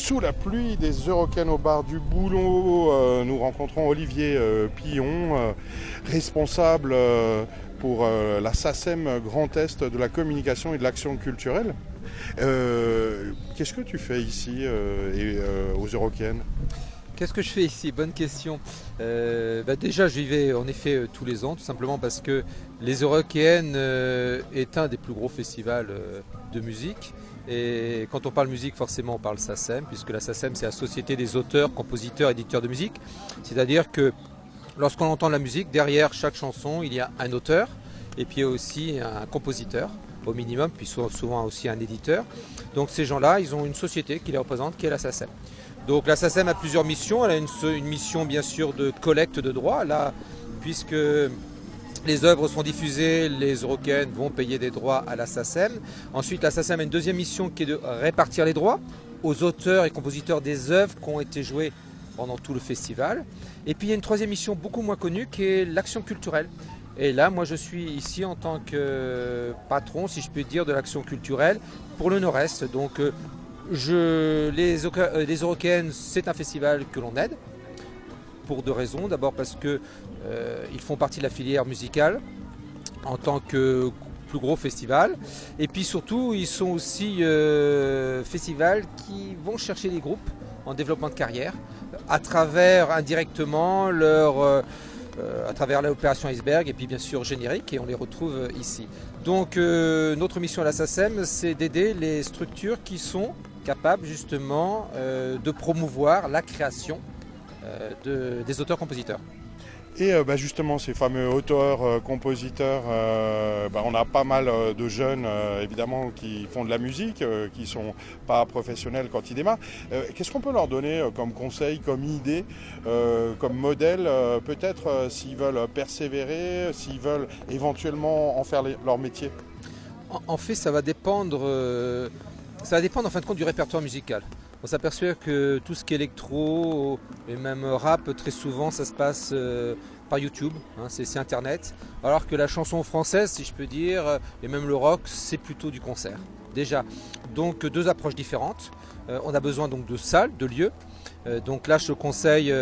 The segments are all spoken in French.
Sous la pluie des Eurocaines au bar du Boulot, euh, nous rencontrons Olivier euh, Pillon, euh, responsable pour la SACEM Grand Est de la communication et de l'action culturelle. Qu'est-ce que tu fais ici aux Eurocaines? Qu'est-ce que je fais ici? Bonne question. Bah déjà, j'y vais en effet tous les ans, tout simplement parce que les Eurocaines est un des plus gros festivals de musique. Et quand on parle musique, forcément, on parle SACEM, puisque la SACEM, c'est la Société des auteurs, compositeurs, éditeurs de musique. C'est-à-dire que lorsqu'on entend la musique, derrière chaque chanson, il y a un auteur, et puis aussi un compositeur, au minimum, puis souvent aussi un éditeur. Donc ces gens-là, ils ont une société qui les représente, qui est la SACEM. Donc la SACEM a plusieurs missions. Elle a une, une mission, bien sûr, de collecte de droits, là, puisque les œuvres sont diffusées, les Eurocaines vont payer des droits à la SACEM. Ensuite, la SACEM a une deuxième mission qui est de répartir les droits aux auteurs et compositeurs des œuvres qui ont été jouées pendant tout le festival. Et puis il y a une troisième mission beaucoup moins connue qui est l'action culturelle. Et là, moi, je suis ici en tant que patron, si je puis dire, de l'action culturelle pour le Nord-Est. Donc, euh, les, euh, les c'est un festival que l'on aide pour deux raisons. D'abord parce que ils font partie de la filière musicale en tant que plus gros festival. Et puis surtout, ils sont aussi euh, festivals qui vont chercher des groupes en développement de carrière à travers indirectement leur... Euh, à travers l'opération Iceberg et puis bien sûr générique et on les retrouve ici. Donc notre mission à la SACEM c'est d'aider les structures qui sont capables justement de promouvoir la création des auteurs-compositeurs. Et euh, bah, justement, ces fameux auteurs, euh, compositeurs, euh, bah, on a pas mal de jeunes, évidemment, qui font de la musique, qui sont pas professionnels quand ils démarrent. Qu'est-ce qu'on peut leur donner comme conseil, comme idée, comme modèle, peut-être s'ils veulent persévérer, s'ils veulent éventuellement en faire leur métier? En, fait, ça va dépendre, ça va dépendre en fin de compte du répertoire musical. On s'aperçoit que tout ce qui est électro et même rap, très souvent, ça se passe euh, par YouTube, hein, c'est Internet. Alors que la chanson française, si je peux dire, et même le rock, c'est plutôt du concert. Déjà, donc deux approches différentes. Euh, on a besoin donc de salles, de lieux. Euh, donc là, je conseille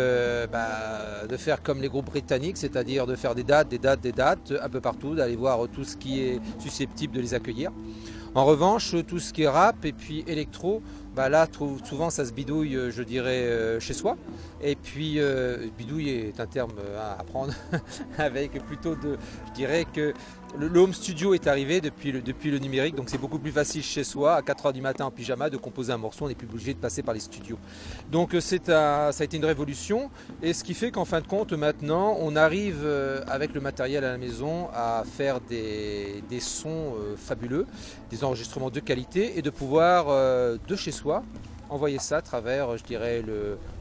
bah, de faire comme les groupes britanniques, c'est-à-dire de faire des dates, des dates, des dates, un peu partout, d'aller voir tout ce qui est susceptible de les accueillir. En revanche, tout ce qui est rap et puis électro, bah là, souvent ça se bidouille, euh, je dirais, euh, chez soi. Et puis, euh, bidouille est un terme à apprendre avec plutôt de, je dirais que le, home studio est arrivé depuis le, depuis le numérique, donc c'est beaucoup plus facile chez soi, à 4h du matin en pyjama, de composer un morceau, on n'est plus obligé de passer par les studios. Donc c'est ça a été une révolution, et ce qui fait qu'en fin de compte, maintenant, on arrive avec le matériel à la maison à faire des, des sons fabuleux, des enregistrements de qualité, et de pouvoir, de chez soi, envoyer ça à travers, je dirais,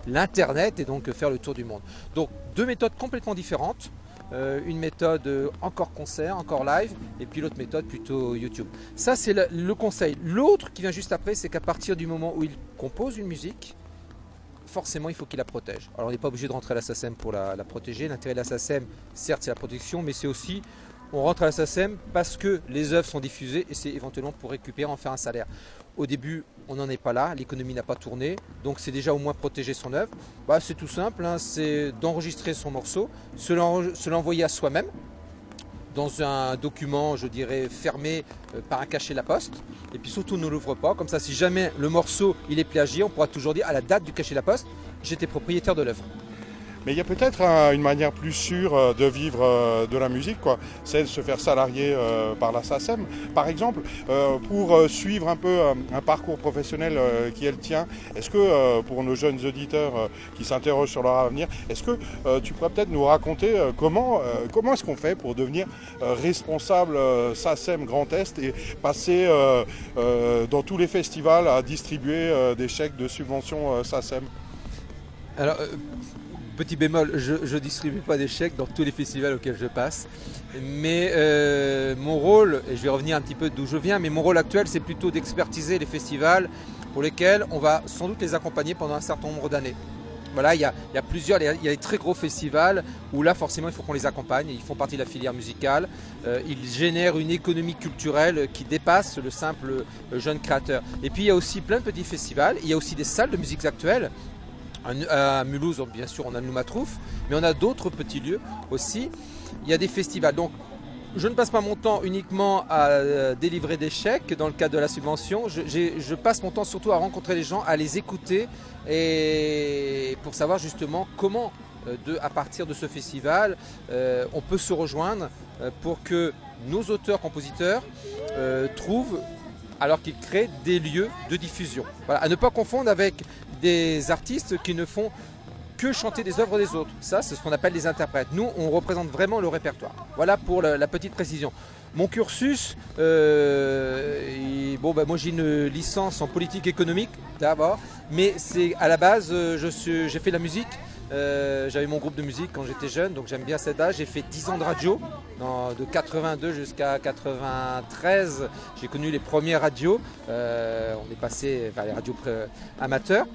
l'internet et donc faire le tour du monde. Donc deux méthodes complètement différentes. Euh, une méthode encore concert, encore live, et puis l'autre méthode plutôt YouTube. Ça, c'est le, conseil. L'autre qui vient juste après, c'est qu'à partir du moment où il compose une musique, forcément, il faut qu'il la protège. Alors, on n'est pas obligé de rentrer à la SACEM pour la, la protéger. L'intérêt de la SACEM, certes, c'est la protection, mais c'est aussi on rentre à la SACEM parce que les œuvres sont diffusées et c'est éventuellement pour récupérer, en faire un salaire. Au début, on n'en est pas là, l'économie n'a pas tourné, donc c'est déjà au moins protéger son œuvre. Bah, c'est tout simple, hein, c'est d'enregistrer son morceau, se l'envoyer à soi-même dans un document, je dirais, fermé euh, par un cachet la poste. Et puis surtout, ne l'ouvre pas. Comme ça, si jamais le morceau il est plagié, on pourra toujours dire à la date du cachet la poste, j'étais propriétaire de l'œuvre. Mais il y a peut-être une manière plus sûre euh, de vivre euh, de la musique, quoi. C'est de se faire salarier euh, par la SACEM. Par exemple, pour suivre un peu un parcours professionnel qui est le tien, est-ce que pour nos jeunes auditeurs qui s'interrogent sur leur avenir, est-ce que tu pourrais peut-être nous raconter comment, comment est-ce qu'on fait pour devenir responsable SACEM Grand Est et passer dans tous les festivals à distribuer des chèques de subvention SACEM petit bémol, je ne distribue pas des chèques dans tous les festivals auxquels je passe. Mais euh, mon rôle, et je vais revenir un petit peu d'où je viens, mais mon rôle actuel, c'est plutôt d'expertiser les festivals pour lesquels on va sans doute les accompagner pendant un certain nombre d'années. Voilà, il y, a, plusieurs, il y a des très gros festivals où là forcément il faut qu'on les accompagne, ils font partie de la filière musicale, euh, ils génèrent une économie culturelle qui dépasse le simple euh, jeune créateur. Et puis il y a aussi plein de petits festivals, il y a aussi des salles de musique actuelles. À Mulhouse, bien sûr, on a le Noumatrouf, mais on a d'autres petits lieux aussi. Il y a des festivals. Donc je ne passe pas mon temps uniquement à euh, délivrer des chèques dans le cadre de la subvention. Je, passe mon temps surtout à rencontrer les gens, à les écouter et pour savoir justement comment, euh, à partir de ce festival, euh, on peut se rejoindre pour que nos auteurs-compositeurs trouvent alors qu'ils créent des lieux de diffusion. Voilà, à ne pas confondre avec des artistes qui ne font que chanter des œuvres des autres. Ça, c'est ce qu'on appelle les interprètes. Nous, on représente vraiment le répertoire. Voilà pour la, petite précision. Mon cursus, euh, bon, bah, moi j'ai une licence en politique économique d'abord, mais c'est à la base, euh, j'ai fait la musique. Euh, j'avais mon groupe de musique quand j'étais jeune, donc j'aime bien cet âge. J'ai fait 10 ans de radio, de 82 jusqu'à 93. J'ai connu les premières radios. on est passé vers les radios amateurs.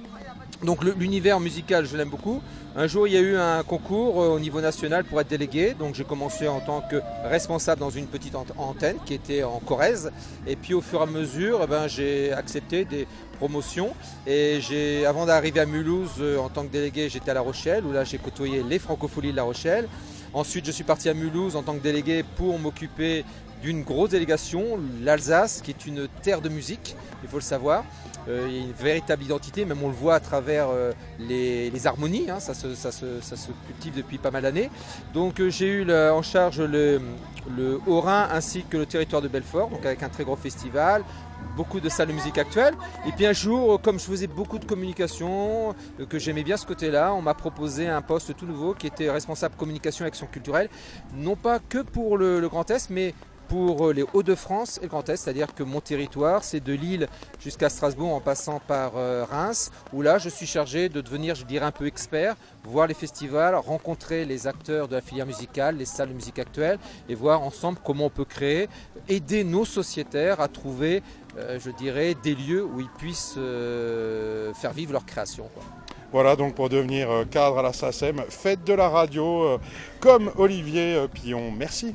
Donc l'univers musical, je l'aime beaucoup. Un jour, il y a eu un concours euh, au niveau national pour être délégué. Donc j'ai commencé en tant que responsable dans une petite antenne qui était en Corrèze. Et puis au fur et à mesure, eh ben, j'ai accepté des promotions. Et j'ai, avant d'arriver à Mulhouse euh, en tant que délégué, j'étais à La Rochelle où là j'ai côtoyé les francopholies de La Rochelle. Ensuite, je suis parti à Mulhouse en tant que délégué pour m'occuper d'une grosse délégation, l'Alsace, qui est une terre de musique, il faut le savoir. Euh, il y a une véritable identité, même on le voit à travers euh, les, harmonies, hein, ça, se, cultive depuis pas mal d'années. Donc euh, j'ai eu en charge le, Haut-Rhin ainsi que le territoire de Belfort, donc avec un très gros festival, beaucoup de salles de musique actuelles. Et puis un jour, comme je faisais beaucoup de communication, que j'aimais bien ce côté-là, on m'a proposé un poste tout nouveau qui était responsable communication et action culturelle, non pas que pour le, le Grand Est, mais pour euh, les Hauts-de-France et le Grand Est, c'est-à-dire que mon territoire, c'est de Lille jusqu'à Strasbourg en passant par euh, Reims, où là je suis chargé de devenir, je dirais, un peu expert, voir les festivals, rencontrer les acteurs de la filière musicale, les salles de musique actuelles, et voir ensemble comment on peut créer, aider nos sociétaires à trouver, euh, je dirais, des lieux où ils puissent faire vivre leur création. Voilà donc pour devenir cadre à la SACEM, faites de la radio comme Olivier Pillon. Merci.